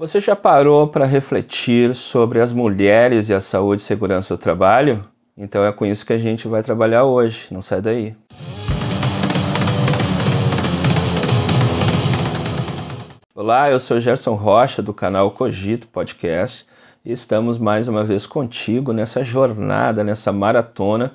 Você já parou para refletir sobre as mulheres e a saúde e segurança do trabalho? Então é com isso que a gente vai trabalhar hoje. Não sai daí. Olá, eu sou Gerson Rocha do canal Cogito Podcast e estamos mais uma vez contigo nessa jornada, nessa maratona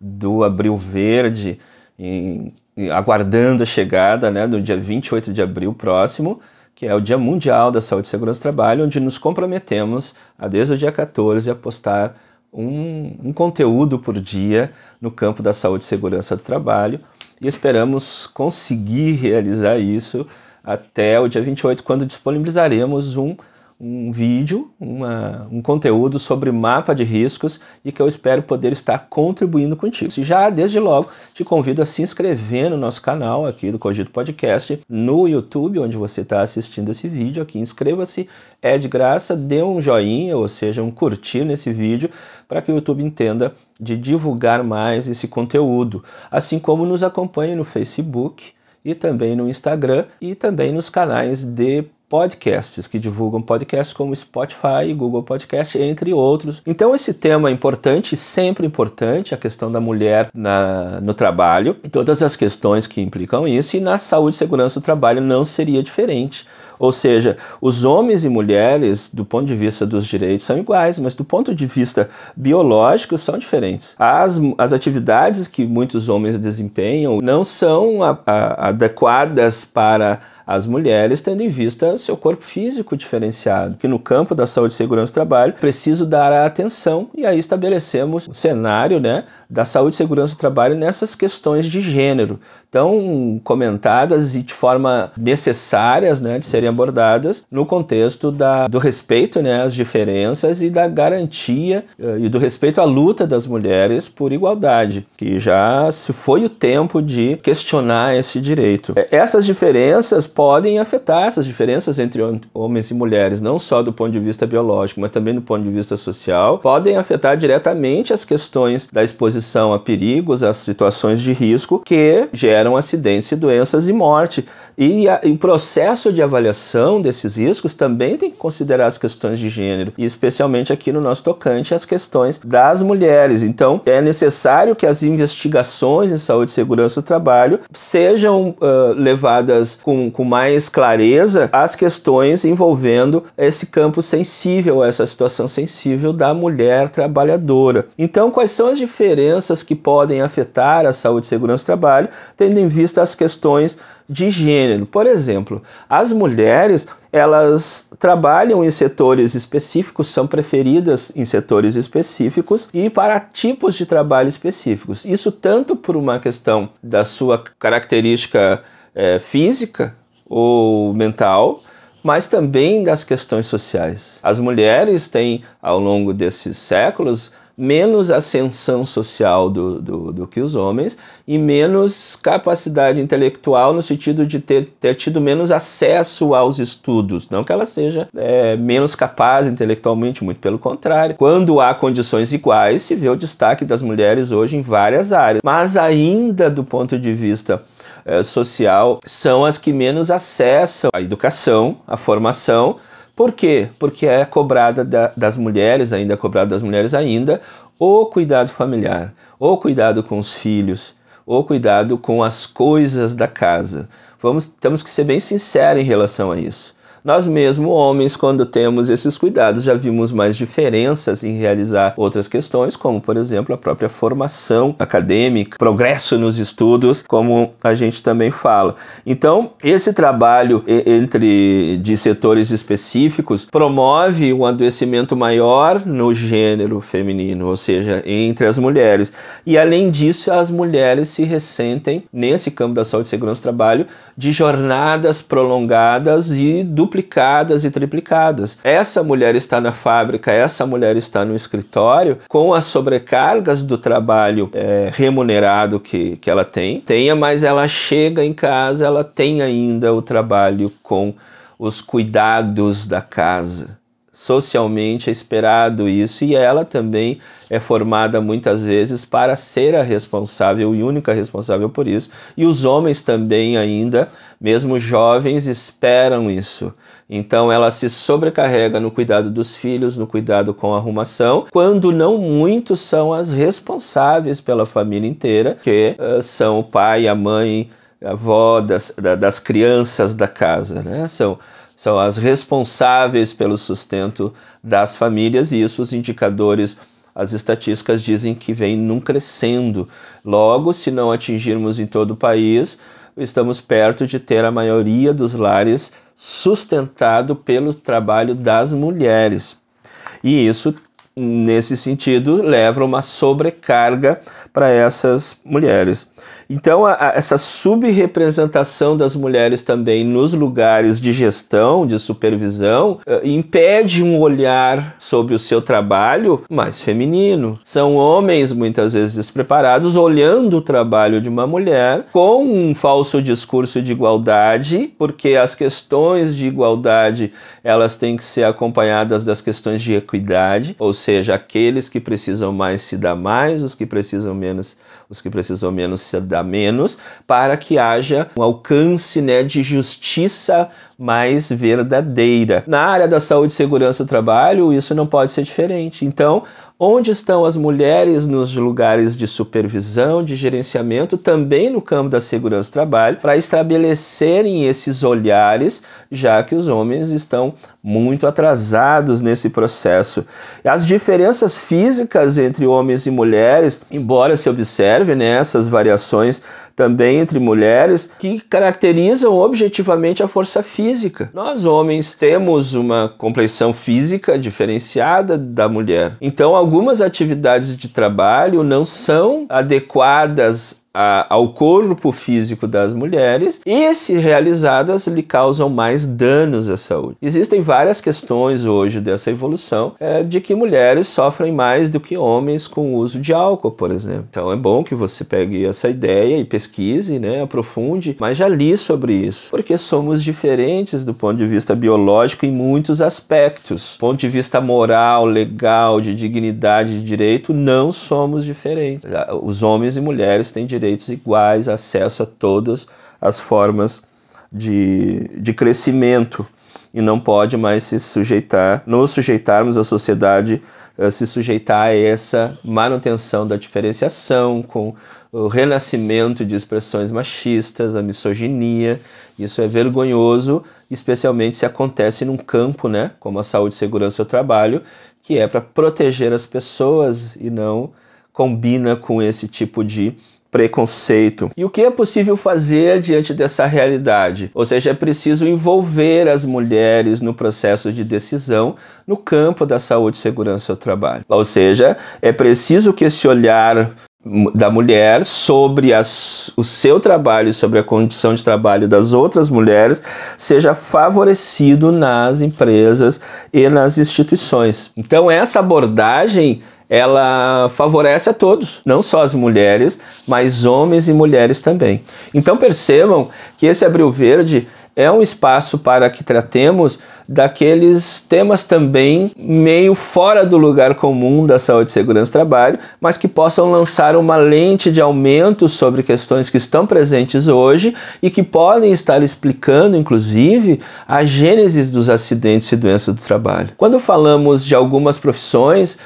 do Abril Verde, em, aguardando a chegada né, do dia 28 de abril próximo que é o Dia Mundial da Saúde e Segurança do Trabalho, onde nos comprometemos a, desde o dia 14, a postar um, um conteúdo por dia no campo da saúde e segurança do trabalho. E esperamos conseguir realizar isso até o dia 28, quando disponibilizaremos um um vídeo, uma, um conteúdo sobre mapa de riscos e que eu espero poder estar contribuindo contigo. Se já desde logo te convido a se inscrever no nosso canal aqui do Cogito Podcast no YouTube, onde você está assistindo esse vídeo aqui. Inscreva-se, é de graça, dê um joinha, ou seja, um curtir nesse vídeo, para que o YouTube entenda de divulgar mais esse conteúdo, assim como nos acompanhe no Facebook e também no Instagram e também nos canais de podcasts que divulgam podcasts como Spotify, Google Podcast, entre outros. Então esse tema é importante, sempre importante, a questão da mulher na, no trabalho e todas as questões que implicam isso, e na saúde e segurança do trabalho não seria diferente. Ou seja, os homens e mulheres, do ponto de vista dos direitos, são iguais, mas do ponto de vista biológico, são diferentes. As, as atividades que muitos homens desempenham não são a, a, adequadas para as mulheres, tendo em vista seu corpo físico diferenciado. Que no campo da saúde e segurança do trabalho, preciso dar a atenção e aí estabelecemos o cenário né, da saúde e segurança do trabalho nessas questões de gênero, tão comentadas e de forma necessárias né, de serem abordadas no contexto da, do respeito né, às diferenças e da garantia uh, e do respeito à luta das mulheres por igualdade, que já se foi o tempo de questionar esse direito. Essas diferenças podem afetar essas diferenças entre homens e mulheres, não só do ponto de vista biológico, mas também do ponto de vista social, podem afetar diretamente as questões da exposição a perigos, as situações de risco que geram acidentes e doenças e morte. E, a, e, o processo de avaliação desses riscos também tem que considerar as questões de gênero, e especialmente aqui no nosso tocante, as questões das mulheres. Então, é necessário que as investigações em saúde e segurança do trabalho sejam uh, levadas com, com mais clareza às questões envolvendo esse campo sensível, essa situação sensível da mulher trabalhadora. Então, quais são as diferenças que podem afetar a saúde e segurança do trabalho, tendo em vista as questões de gênero. Por exemplo, as mulheres elas trabalham em setores específicos, são preferidas em setores específicos e para tipos de trabalho específicos. Isso tanto por uma questão da sua característica é, física ou mental, mas também das questões sociais. As mulheres têm, ao longo desses séculos, menos ascensão social do, do, do, que os homens e menos capacidade intelectual no sentido de ter, ter tido menos acesso aos estudos. Não que ela seja é, menos capaz intelectualmente, muito pelo contrário. Quando há condições iguais, se vê o destaque das mulheres hoje em várias áreas. Mas ainda do ponto de vista é, social, são as que menos acessam a educação, a formação por quê? Porque é cobrada da, das mulheres, ainda é cobrada das mulheres ainda, o cuidado familiar, o cuidado com os filhos, o cuidado com as coisas da casa. Vamos, temos que ser bem sinceros em relação a isso. Nós mesmo, homens, quando temos esses cuidados, já vimos mais diferenças em realizar outras questões, como por exemplo a própria formação acadêmica, progresso nos estudos, como a gente também fala. Então, esse trabalho entre de setores específicos promove um adoecimento maior no gênero feminino, ou seja, entre as mulheres. E além disso, as mulheres se ressentem nesse campo da saúde e segurança do trabalho de jornadas prolongadas e duplicadas e triplicadas. Essa mulher está na fábrica, essa mulher está no escritório, com as sobrecargas do trabalho é, remunerado que, que ela tem, tenha, mas ela chega em casa, ela tem ainda o trabalho com os cuidados da casa socialmente é esperado isso e ela também é formada muitas vezes para ser a responsável e única responsável por isso. E os homens também ainda, mesmo jovens, esperam isso. Então ela se sobrecarrega no cuidado dos filhos, no cuidado com a arrumação, quando não muitos são as responsáveis pela família inteira, que uh, são o pai, a mãe, a avó das, das crianças da casa, né? São, são as responsáveis pelo sustento das famílias e isso os indicadores as estatísticas dizem que vem num crescendo. Logo, se não atingirmos em todo o país, estamos perto de ter a maioria dos lares sustentado pelo trabalho das mulheres. E isso, nesse sentido, leva uma sobrecarga para essas mulheres. Então, a, a, essa subrepresentação das mulheres também nos lugares de gestão, de supervisão, uh, impede um olhar sobre o seu trabalho mais feminino. São homens, muitas vezes despreparados, olhando o trabalho de uma mulher com um falso discurso de igualdade, porque as questões de igualdade elas têm que ser acompanhadas das questões de equidade, ou seja, aqueles que precisam mais se dar mais, os que precisam menos os que precisam menos se dar menos, para que haja um alcance né, de justiça mais verdadeira. Na área da saúde e segurança do trabalho, isso não pode ser diferente. Então, Onde estão as mulheres nos lugares de supervisão, de gerenciamento, também no campo da segurança do trabalho, para estabelecerem esses olhares, já que os homens estão muito atrasados nesse processo. As diferenças físicas entre homens e mulheres, embora se observe né, variações também entre mulheres que caracterizam objetivamente a força física. Nós homens temos uma complexão física diferenciada da mulher. Então, algumas atividades de trabalho não são adequadas a, ao corpo físico das mulheres e, se realizadas, lhe causam mais danos à saúde. Existem várias questões hoje dessa evolução é, de que mulheres sofrem mais do que homens com o uso de álcool, por exemplo. Então é bom que você pegue essa ideia e pesquise, né, aprofunde, mas já li sobre isso, porque somos diferentes do ponto de vista biológico em muitos aspectos. Do ponto de vista moral, legal, de dignidade, de direito, não somos diferentes. Os homens e mulheres têm direito direitos iguais, acesso a todas as formas de, de crescimento e não pode mais se sujeitar, nos sujeitarmos à sociedade, a se sujeitar a essa manutenção da diferenciação, com o renascimento de expressões machistas, a misoginia. Isso é vergonhoso, especialmente se acontece num campo, né, como a saúde e segurança do trabalho, que é para proteger as pessoas e não combina com esse tipo de preconceito. E o que é possível fazer diante dessa realidade? Ou seja, é preciso envolver as mulheres no processo de decisão no campo da saúde e segurança do trabalho. Ou seja, é preciso que esse olhar da mulher sobre as, o seu trabalho, sobre a condição de trabalho das outras mulheres, seja favorecido nas empresas e nas instituições. Então, essa abordagem ela favorece a todos, não só as mulheres, mas homens e mulheres também. Então percebam que esse Abril Verde é um espaço para que tratemos daqueles temas também meio fora do lugar comum da saúde e segurança do trabalho, mas que possam lançar uma lente de aumento sobre questões que estão presentes hoje e que podem estar explicando, inclusive, a gênese dos acidentes e doenças do trabalho. Quando falamos de algumas profissões,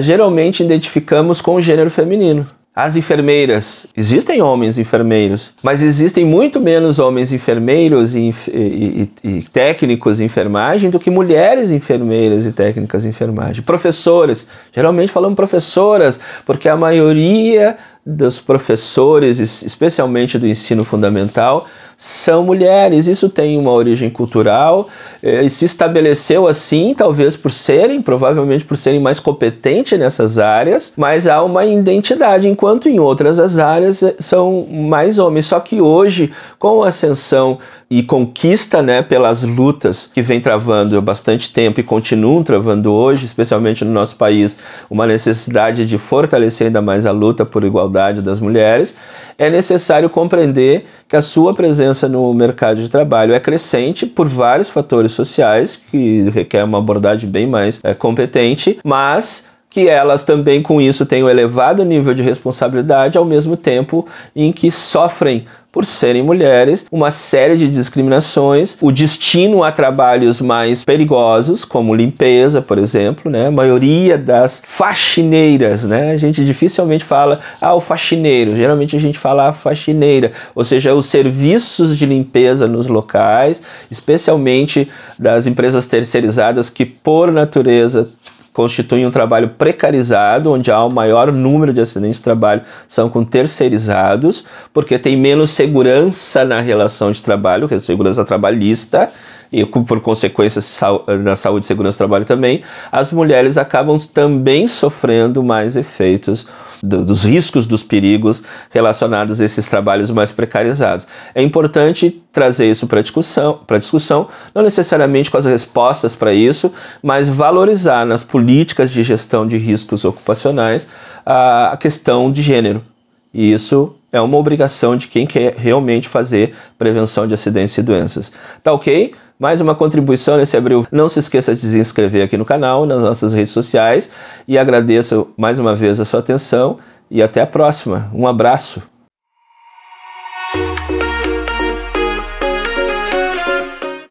geralmente identificamos com o gênero feminino. As enfermeiras, existem homens enfermeiros, mas existem muito menos homens enfermeiros e, e, e, e, técnicos de enfermagem do que mulheres enfermeiras e técnicas de enfermagem. Professoras, geralmente falamos professoras, porque a maioria dos professores, especialmente do ensino fundamental, são mulheres. Isso tem uma origem cultural eh, e se estabeleceu assim, talvez por serem, provavelmente por serem mais competentes nessas áreas, mas há uma identidade, enquanto em outras as áreas eh, são mais homens. Só que hoje, com a ascensão e conquista né, pelas lutas que vem travando há bastante tempo e continuam travando hoje, especialmente no nosso país, uma necessidade de fortalecer ainda mais a luta por igualdade das mulheres, é necessário compreender que a sua presença no mercado de trabalho é crescente por vários fatores sociais que requer uma abordagem bem mais é, competente, mas que elas também com isso têm um elevado nível de responsabilidade ao mesmo tempo em que sofrem por serem mulheres, uma série de discriminações, o destino a trabalhos mais perigosos, como limpeza, por exemplo, né? A maioria das faxineiras, né? A gente dificilmente fala, ah, o faxineiro, geralmente a gente fala a faxineira, ou seja, os serviços de limpeza nos locais, especialmente das empresas terceirizadas que, por natureza, constituem um trabalho precarizado, onde há o maior número de acidentes de trabalho são com terceirizados, porque tem menos segurança na relação de trabalho, que é segurança trabalhista, e por consequência na saúde e segurança do trabalho também, as mulheres acabam também sofrendo mais efeitos do, dos riscos, dos perigos relacionados a esses trabalhos mais precarizados. É importante trazer isso para discussão, para discussão, não necessariamente com as respostas para isso, mas valorizar nas políticas de gestão de riscos ocupacionais a, a questão de gênero. E isso é uma obrigação de quem quer realmente fazer prevenção de acidentes e doenças. Tá ok? Mais uma contribuição nesse abril. Não se esqueça de se inscrever aqui no canal, nas nossas redes sociais e agradeço mais uma vez a sua atenção e até a próxima. Um abraço.